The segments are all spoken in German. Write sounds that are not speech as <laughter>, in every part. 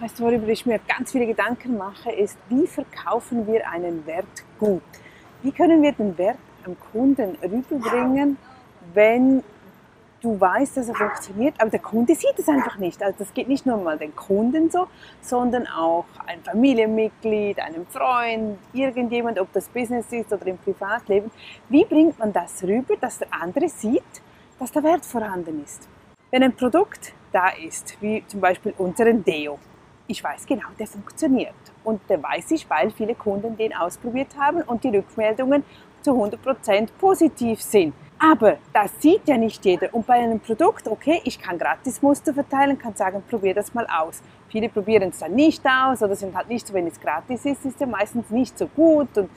weißt du, worüber ich mir ganz viele Gedanken mache, ist, wie verkaufen wir einen Wert gut? Wie können wir den Wert am Kunden rüberbringen, wenn du weißt, dass er funktioniert, aber der Kunde sieht es einfach nicht. Also das geht nicht nur mal den Kunden so, sondern auch ein Familienmitglied, einem Freund, irgendjemand, ob das Business ist oder im Privatleben. Wie bringt man das rüber, dass der andere sieht, dass der Wert vorhanden ist? Wenn ein Produkt da ist, wie zum Beispiel unseren Deo, ich weiß genau, der funktioniert. Und der weiß ich, weil viele Kunden den ausprobiert haben und die Rückmeldungen zu 100% positiv sind. Aber das sieht ja nicht jeder. Und bei einem Produkt, okay, ich kann Gratismuster verteilen, kann sagen, probier das mal aus. Viele probieren es dann nicht aus oder sind halt nicht so, wenn es gratis ist, ist ja meistens nicht so gut. Und,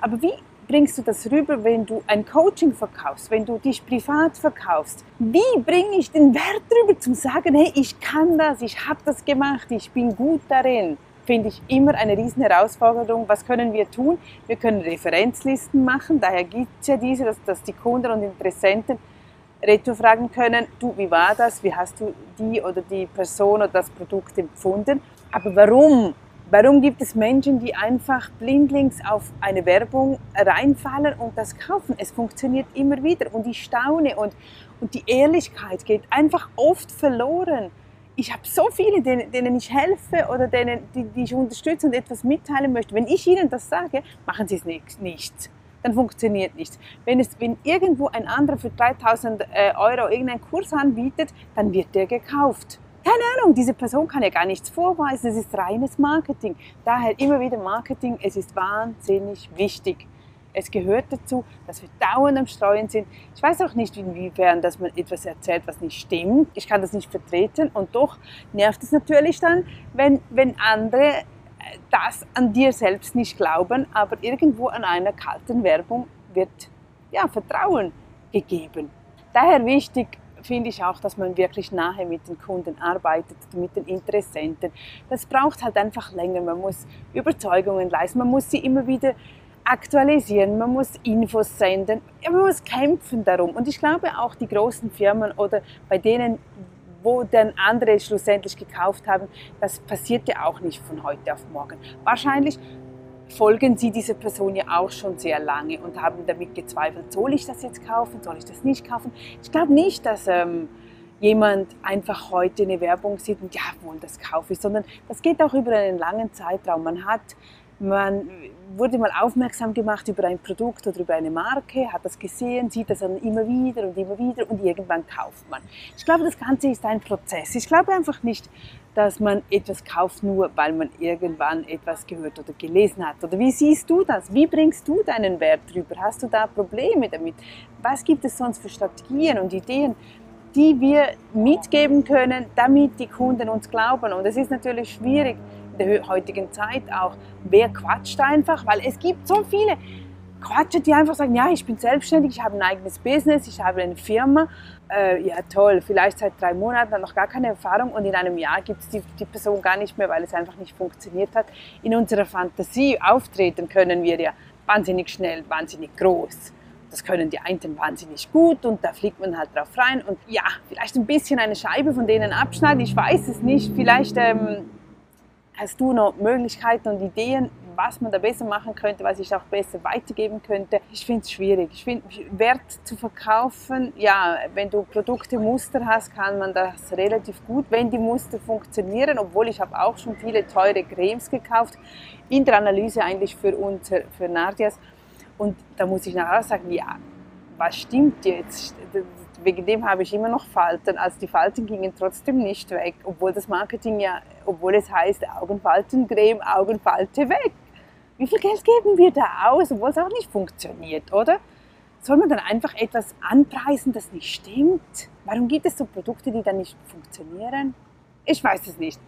aber wie bringst du das rüber, wenn du ein Coaching verkaufst, wenn du dich privat verkaufst? Wie bringe ich den Wert rüber, zum sagen, hey, ich kann das, ich habe das gemacht, ich bin gut darin? finde ich immer eine riesen Herausforderung. Was können wir tun? Wir können Referenzlisten machen. Daher gibt es ja diese, dass, dass die Kunden und Interessenten Retour fragen können, du, wie war das? Wie hast du die oder die Person oder das Produkt empfunden? Aber warum? Warum gibt es Menschen, die einfach blindlings auf eine Werbung reinfallen und das kaufen? Es funktioniert immer wieder und ich staune und, und die Ehrlichkeit geht einfach oft verloren ich habe so viele, denen, denen, ich helfe oder denen, die, die, ich unterstütze und etwas mitteilen möchte. Wenn ich ihnen das sage, machen sie es nicht. nicht. Dann funktioniert nichts. Wenn, es, wenn irgendwo ein anderer für 3000 äh, Euro irgendeinen Kurs anbietet, dann wird der gekauft. Keine Ahnung, diese Person kann ja gar nichts vorweisen. Es ist reines Marketing. Daher immer wieder Marketing. Es ist wahnsinnig wichtig. Es gehört dazu, dass wir dauernd am Streuen sind. Ich weiß auch nicht, inwiefern, dass man etwas erzählt, was nicht stimmt. Ich kann das nicht vertreten und doch nervt es natürlich dann, wenn, wenn andere äh, das an dir selbst nicht glauben, aber irgendwo an einer kalten Werbung wird ja, Vertrauen gegeben. Daher wichtig, finde ich auch, dass man wirklich nahe mit den Kunden arbeitet, mit den Interessenten. Das braucht halt einfach länger. Man muss Überzeugungen leisten, man muss sie immer wieder aktualisieren, man muss Infos senden, man muss kämpfen darum. Und ich glaube auch die großen Firmen oder bei denen, wo dann andere schlussendlich gekauft haben, das passiert ja auch nicht von heute auf morgen. Wahrscheinlich folgen sie dieser Person ja auch schon sehr lange und haben damit gezweifelt, soll ich das jetzt kaufen, soll ich das nicht kaufen. Ich glaube nicht, dass ähm, jemand einfach heute eine Werbung sieht und ja, wohl, das kaufe ich, sondern das geht auch über einen langen Zeitraum. Man hat man wurde mal aufmerksam gemacht über ein Produkt oder über eine Marke, hat das gesehen, sieht das dann immer wieder und immer wieder und irgendwann kauft man. Ich glaube, das Ganze ist ein Prozess. Ich glaube einfach nicht, dass man etwas kauft, nur weil man irgendwann etwas gehört oder gelesen hat. Oder wie siehst du das? Wie bringst du deinen Wert drüber? Hast du da Probleme damit? Was gibt es sonst für Strategien und Ideen, die wir mitgeben können, damit die Kunden uns glauben? Und es ist natürlich schwierig, der heutigen Zeit auch, wer quatscht einfach, weil es gibt so viele Quatscher, die einfach sagen, ja, ich bin selbstständig, ich habe ein eigenes Business, ich habe eine Firma. Äh, ja, toll, vielleicht seit drei Monaten noch gar keine Erfahrung und in einem Jahr gibt es die, die Person gar nicht mehr, weil es einfach nicht funktioniert hat. In unserer Fantasie auftreten können wir ja wahnsinnig schnell, wahnsinnig groß. Das können die einen wahnsinnig gut und da fliegt man halt drauf rein und ja, vielleicht ein bisschen eine Scheibe von denen abschneiden, ich weiß es nicht, vielleicht... Ähm, Hast du noch Möglichkeiten und Ideen, was man da besser machen könnte, was ich auch besser weitergeben könnte? Ich finde es schwierig. Ich finde, Wert zu verkaufen, ja, wenn du Produkte, Muster hast, kann man das relativ gut, wenn die Muster funktionieren, obwohl ich habe auch schon viele teure Cremes gekauft, in der Analyse eigentlich für, unser, für Nardias. Und da muss ich nachher sagen, ja, was stimmt jetzt? wegen dem habe ich immer noch Falten. Also die Falten gingen trotzdem nicht weg, obwohl das Marketing ja, obwohl es heißt Augenfaltencreme, Augenfalte weg. Wie viel Geld geben wir da aus, obwohl es auch nicht funktioniert, oder? Soll man dann einfach etwas anpreisen, das nicht stimmt? Warum gibt es so Produkte, die dann nicht funktionieren? Ich weiß es nicht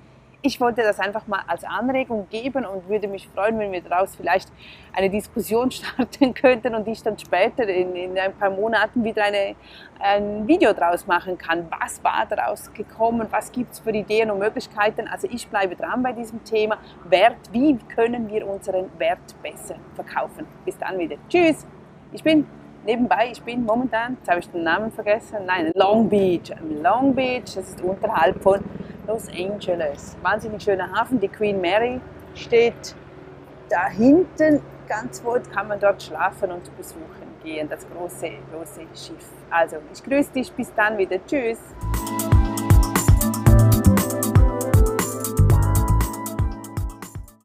ich wollte das einfach mal als Anregung geben und würde mich freuen, wenn wir daraus vielleicht eine Diskussion <laughs> starten könnten und ich dann später in, in ein paar Monaten wieder eine, ein Video daraus machen kann. Was war daraus gekommen? Was gibt es für Ideen und Möglichkeiten? Also ich bleibe dran bei diesem Thema. Wert, wie können wir unseren Wert besser verkaufen? Bis dann wieder. Tschüss. Ich bin nebenbei, ich bin momentan, jetzt habe ich den Namen vergessen, nein, Long Beach. Long Beach, das ist unterhalb von Los Angeles. Wahnsinnig schöner Hafen. Die Queen Mary steht da hinten. Ganz weit kann man dort schlafen und besuchen gehen. Das große, große Schiff. Also, ich grüße dich. Bis dann wieder. Tschüss.